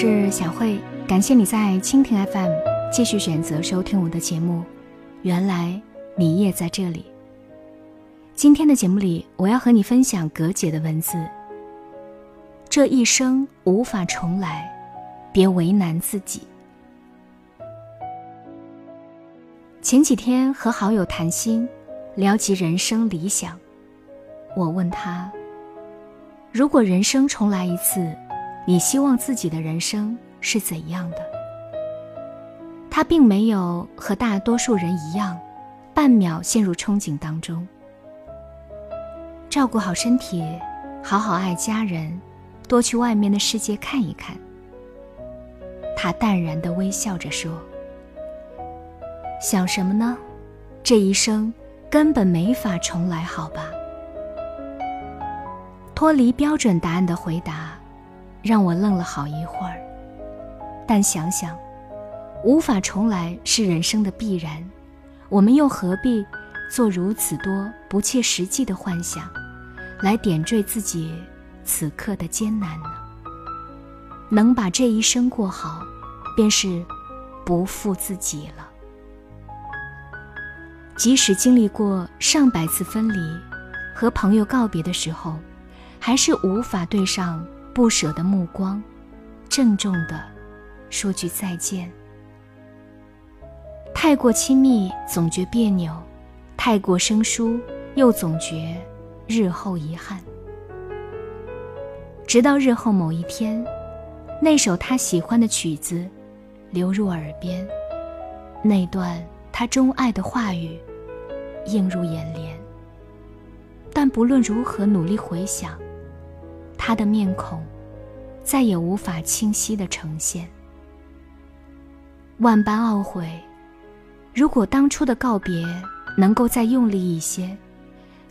是小慧，感谢你在蜻蜓 FM 继续选择收听我的节目。原来你也在这里。今天的节目里，我要和你分享葛姐的文字。这一生无法重来，别为难自己。前几天和好友谈心，聊及人生理想，我问他：如果人生重来一次，你希望自己的人生是怎样的？他并没有和大多数人一样，半秒陷入憧憬当中。照顾好身体，好好爱家人，多去外面的世界看一看。他淡然的微笑着说：“想什么呢？这一生根本没法重来，好吧？”脱离标准答案的回答，让我愣了好一会儿。但想想，无法重来是人生的必然，我们又何必？做如此多不切实际的幻想，来点缀自己此刻的艰难呢？能把这一生过好，便是不负自己了。即使经历过上百次分离，和朋友告别的时候，还是无法对上不舍的目光，郑重的说句再见。太过亲密，总觉别扭。太过生疏，又总觉日后遗憾。直到日后某一天，那首他喜欢的曲子流入耳边，那段他钟爱的话语映入眼帘。但不论如何努力回想，他的面孔再也无法清晰的呈现。万般懊悔，如果当初的告别。能够再用力一些，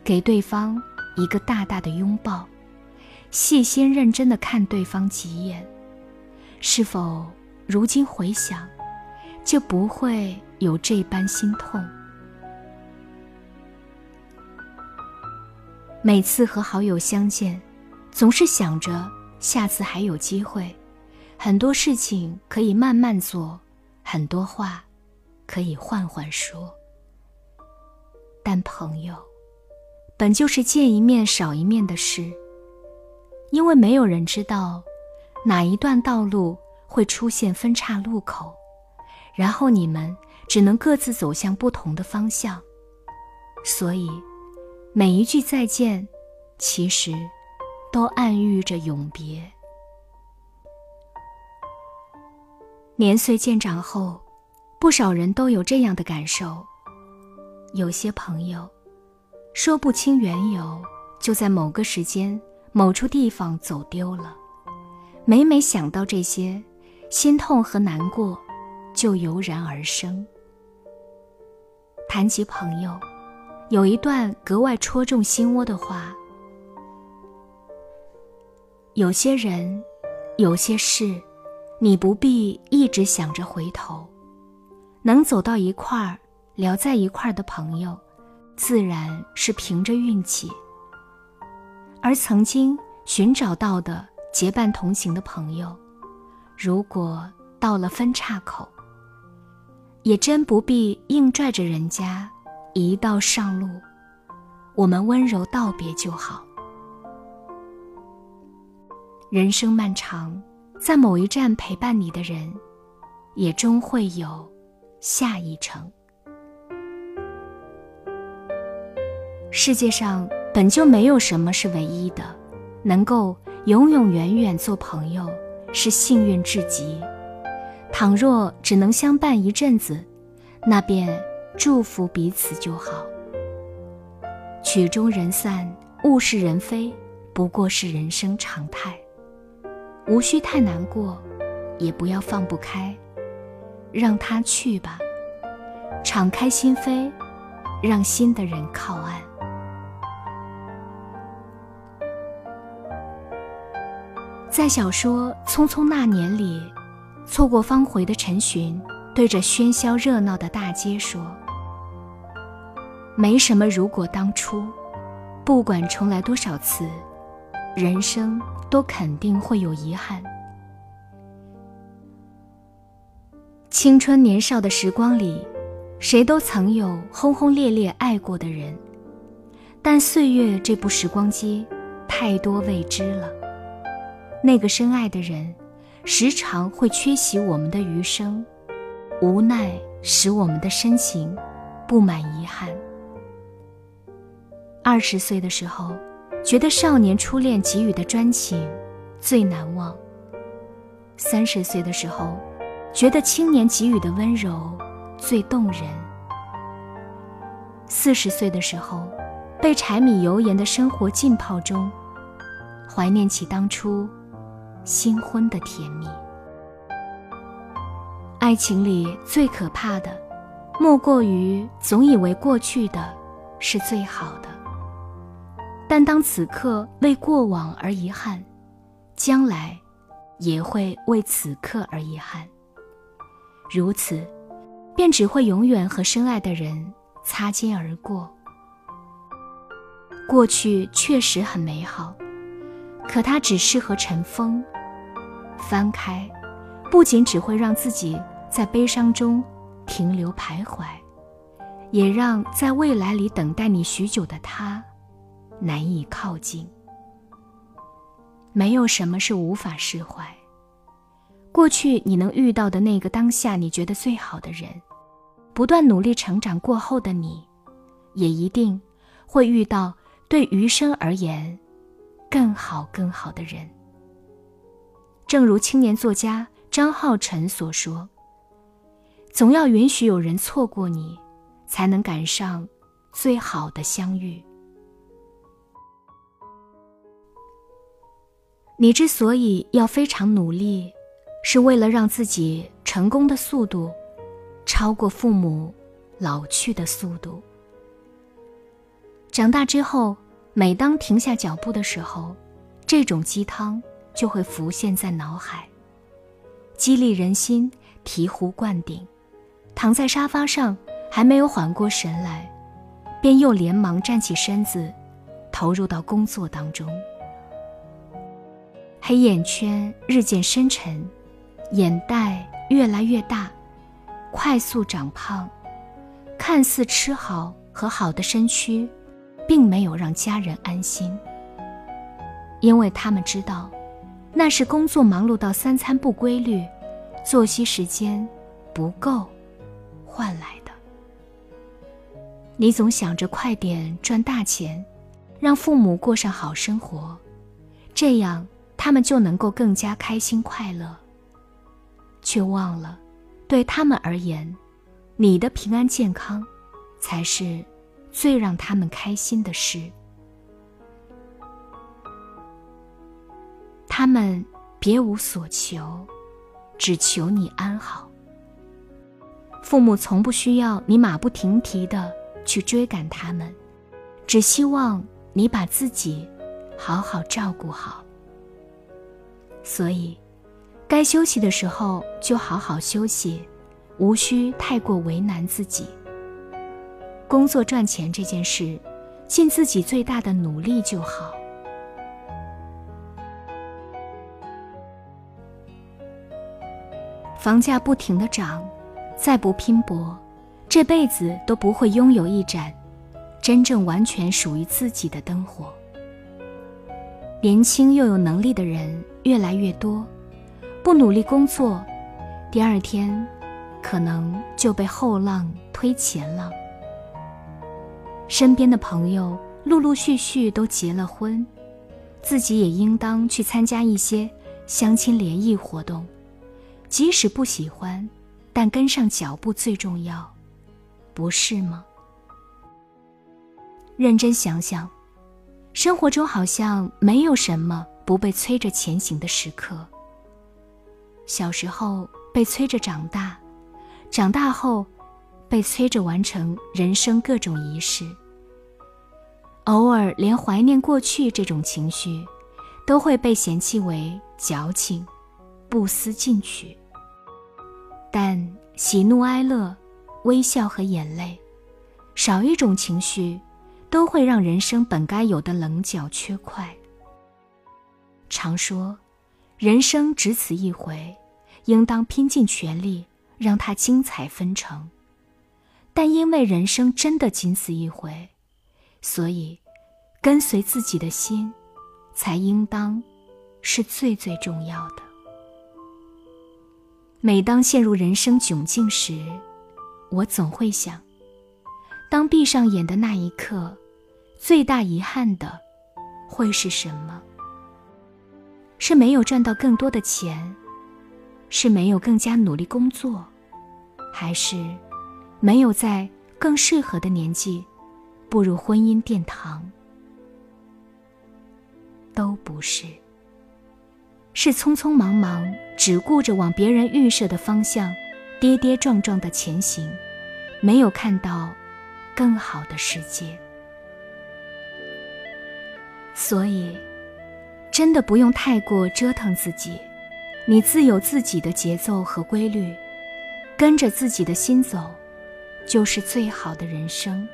给对方一个大大的拥抱，细心认真的看对方几眼，是否如今回想，就不会有这般心痛？每次和好友相见，总是想着下次还有机会，很多事情可以慢慢做，很多话可以缓缓说。但朋友，本就是见一面少一面的事。因为没有人知道哪一段道路会出现分岔路口，然后你们只能各自走向不同的方向。所以，每一句再见，其实都暗喻着永别。年岁渐长后，不少人都有这样的感受。有些朋友，说不清缘由，就在某个时间、某处地方走丢了。每每想到这些，心痛和难过就油然而生。谈及朋友，有一段格外戳中心窝的话：有些人，有些事，你不必一直想着回头，能走到一块儿。聊在一块儿的朋友，自然是凭着运气；而曾经寻找到的结伴同行的朋友，如果到了分岔口，也真不必硬拽着人家一道上路，我们温柔道别就好。人生漫长，在某一站陪伴你的人，也终会有下一程。世界上本就没有什么是唯一的，能够永永远远做朋友是幸运至极。倘若只能相伴一阵子，那便祝福彼此就好。曲终人散，物是人非，不过是人生常态，无需太难过，也不要放不开，让他去吧，敞开心扉，让心的人靠岸。在小说《匆匆那年》里，错过方回的陈寻对着喧嚣热闹的大街说：“没什么如果当初，不管重来多少次，人生都肯定会有遗憾。青春年少的时光里谁都曾有轰轰烈烈爱过的人但岁月这部时光机太多未知了。那个深爱的人时常会缺席我们的余生无奈使我们的深情布满遗憾。二十岁的时候觉得少年初恋给予的专情最难忘；三十岁的时候，觉得青年给予的温柔最动人；四十岁的时候，被柴米油盐的生活浸泡中，怀念起当初新婚的甜蜜。爱情里最可怕的，莫过于总以为过去的是最好的。但当此刻为过往而遗憾，将来也会为此刻而遗憾。如此，便只会永远和深爱的人擦肩而过。过去确实很美好，可它只适合尘封。翻开，不仅只会让自己在悲伤中停留徘徊，也让在未来里等待你许久的他。难以靠近。没有什么是无法释怀。过去你能遇到的那个当下你觉得最好的人，不断努力成长过后的你，也一定会遇到对余生而言更好更好的人。正如青年作家张浩晨所说：“总要允许有人错过你，才能赶上最好的相遇。”你之所以要非常努力，是为了让自己成功的速度超过父母老去的速度。长大之后，每当停下脚步的时候，这种鸡汤就会浮现在脑海，激励人心，醍醐灌顶。躺在沙发上还没有缓过神来，便又连忙站起身子，投入到工作当中。黑眼圈日渐深沉，眼袋越来越大，快速长胖，看似吃好和好的身躯，并没有让家人安心，因为他们知道，那是工作忙碌到三餐不规律，作息时间不够换来的。你总想着快点赚大钱，让父母过上好生活，这样。他们就能够更加开心快乐，却忘了，对他们而言，你的平安健康，才是最让他们开心的事。他们别无所求，只求你安好。父母从不需要你马不停蹄的去追赶他们，只希望你把自己好好照顾好。所以，该休息的时候就好好休息，无需太过为难自己。工作赚钱这件事，尽自己最大的努力就好。房价不停的涨，再不拼搏，这辈子都不会拥有一盏真正完全属于自己的灯火。年轻又有能力的人越来越多，不努力工作，第二天可能就被后浪推前浪。身边的朋友陆陆续续都结了婚，自己也应当去参加一些相亲联谊活动，即使不喜欢，但跟上脚步最重要，不是吗？认真想想。生活中好像没有什么不被催着前行的时刻。小时候被催着长大，长大后被催着完成人生各种仪式。偶尔连怀念过去这种情绪，都会被嫌弃为矫情、不思进取。但喜怒哀乐、微笑和眼泪，少一种情绪。都会让人生本该有的棱角缺块。常说，人生只此一回，应当拼尽全力让它精彩纷呈。但因为人生真的仅此一回，所以跟随自己的心，才应当是最最重要的。每当陷入人生窘境时，我总会想：当闭上眼的那一刻，最大遗憾的会是什么？是没有赚到更多的钱，是没有更加努力工作，还是没有在更适合的年纪步入婚姻殿堂？都不是，是匆匆忙忙，只顾着往别人预设的方向跌跌撞撞的前行，没有看到更好的世界。所以。真的不用太过折腾自己，你自有自己的节奏和规律，跟着自己的心走，就是最好的人生。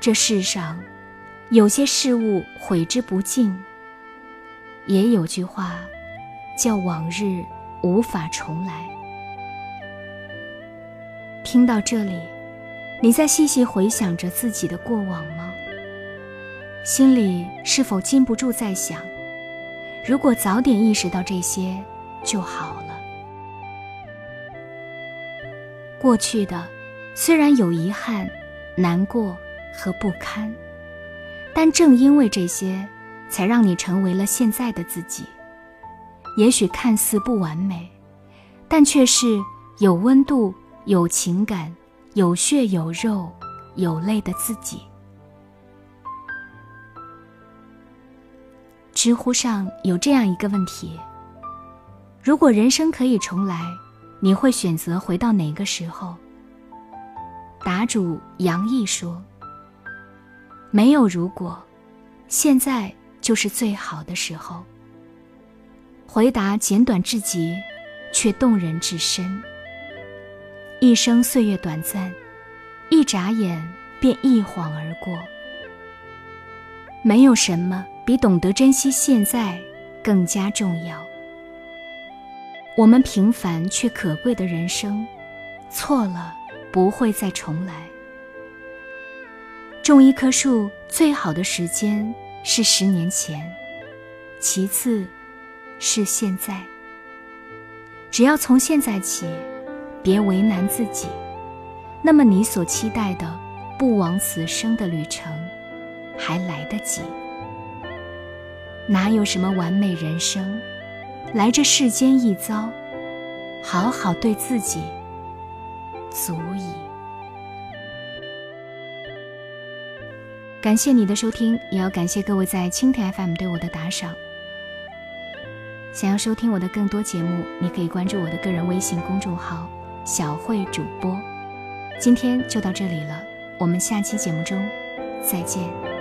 这世上，有些事物悔之不尽。也有句话，叫往日无法重来。听到这里，你在细细回想着自己的过往吗？心里是否禁不住在想：如果早点意识到这些就好了。过去的虽然有遗憾、难过和不堪，但正因为这些，才让你成为了现在的自己。也许看似不完美，但却是有温度、有情感、有血有肉、有泪的自己。知乎上有这样一个问题：如果人生可以重来，你会选择回到哪个时候？答主杨毅说：“没有如果，现在就是最好的时候。”回答简短至极，却动人至深。一生岁月短暂，一眨眼便一晃而过。没有什么。比懂得珍惜现在更加重要。我们平凡却可贵的人生，错了不会再重来。种一棵树最好的时间是十年前，其次是现在。只要从现在起，别为难自己，那么你所期待的不枉此生的旅程，还来得及。哪有什么完美人生？来这世间一遭，好好对自己，足矣。感谢你的收听，也要感谢各位在蜻蜓 FM 对我的打赏。想要收听我的更多节目，你可以关注我的个人微信公众号“小慧主播”。今天就到这里了，我们下期节目中再见。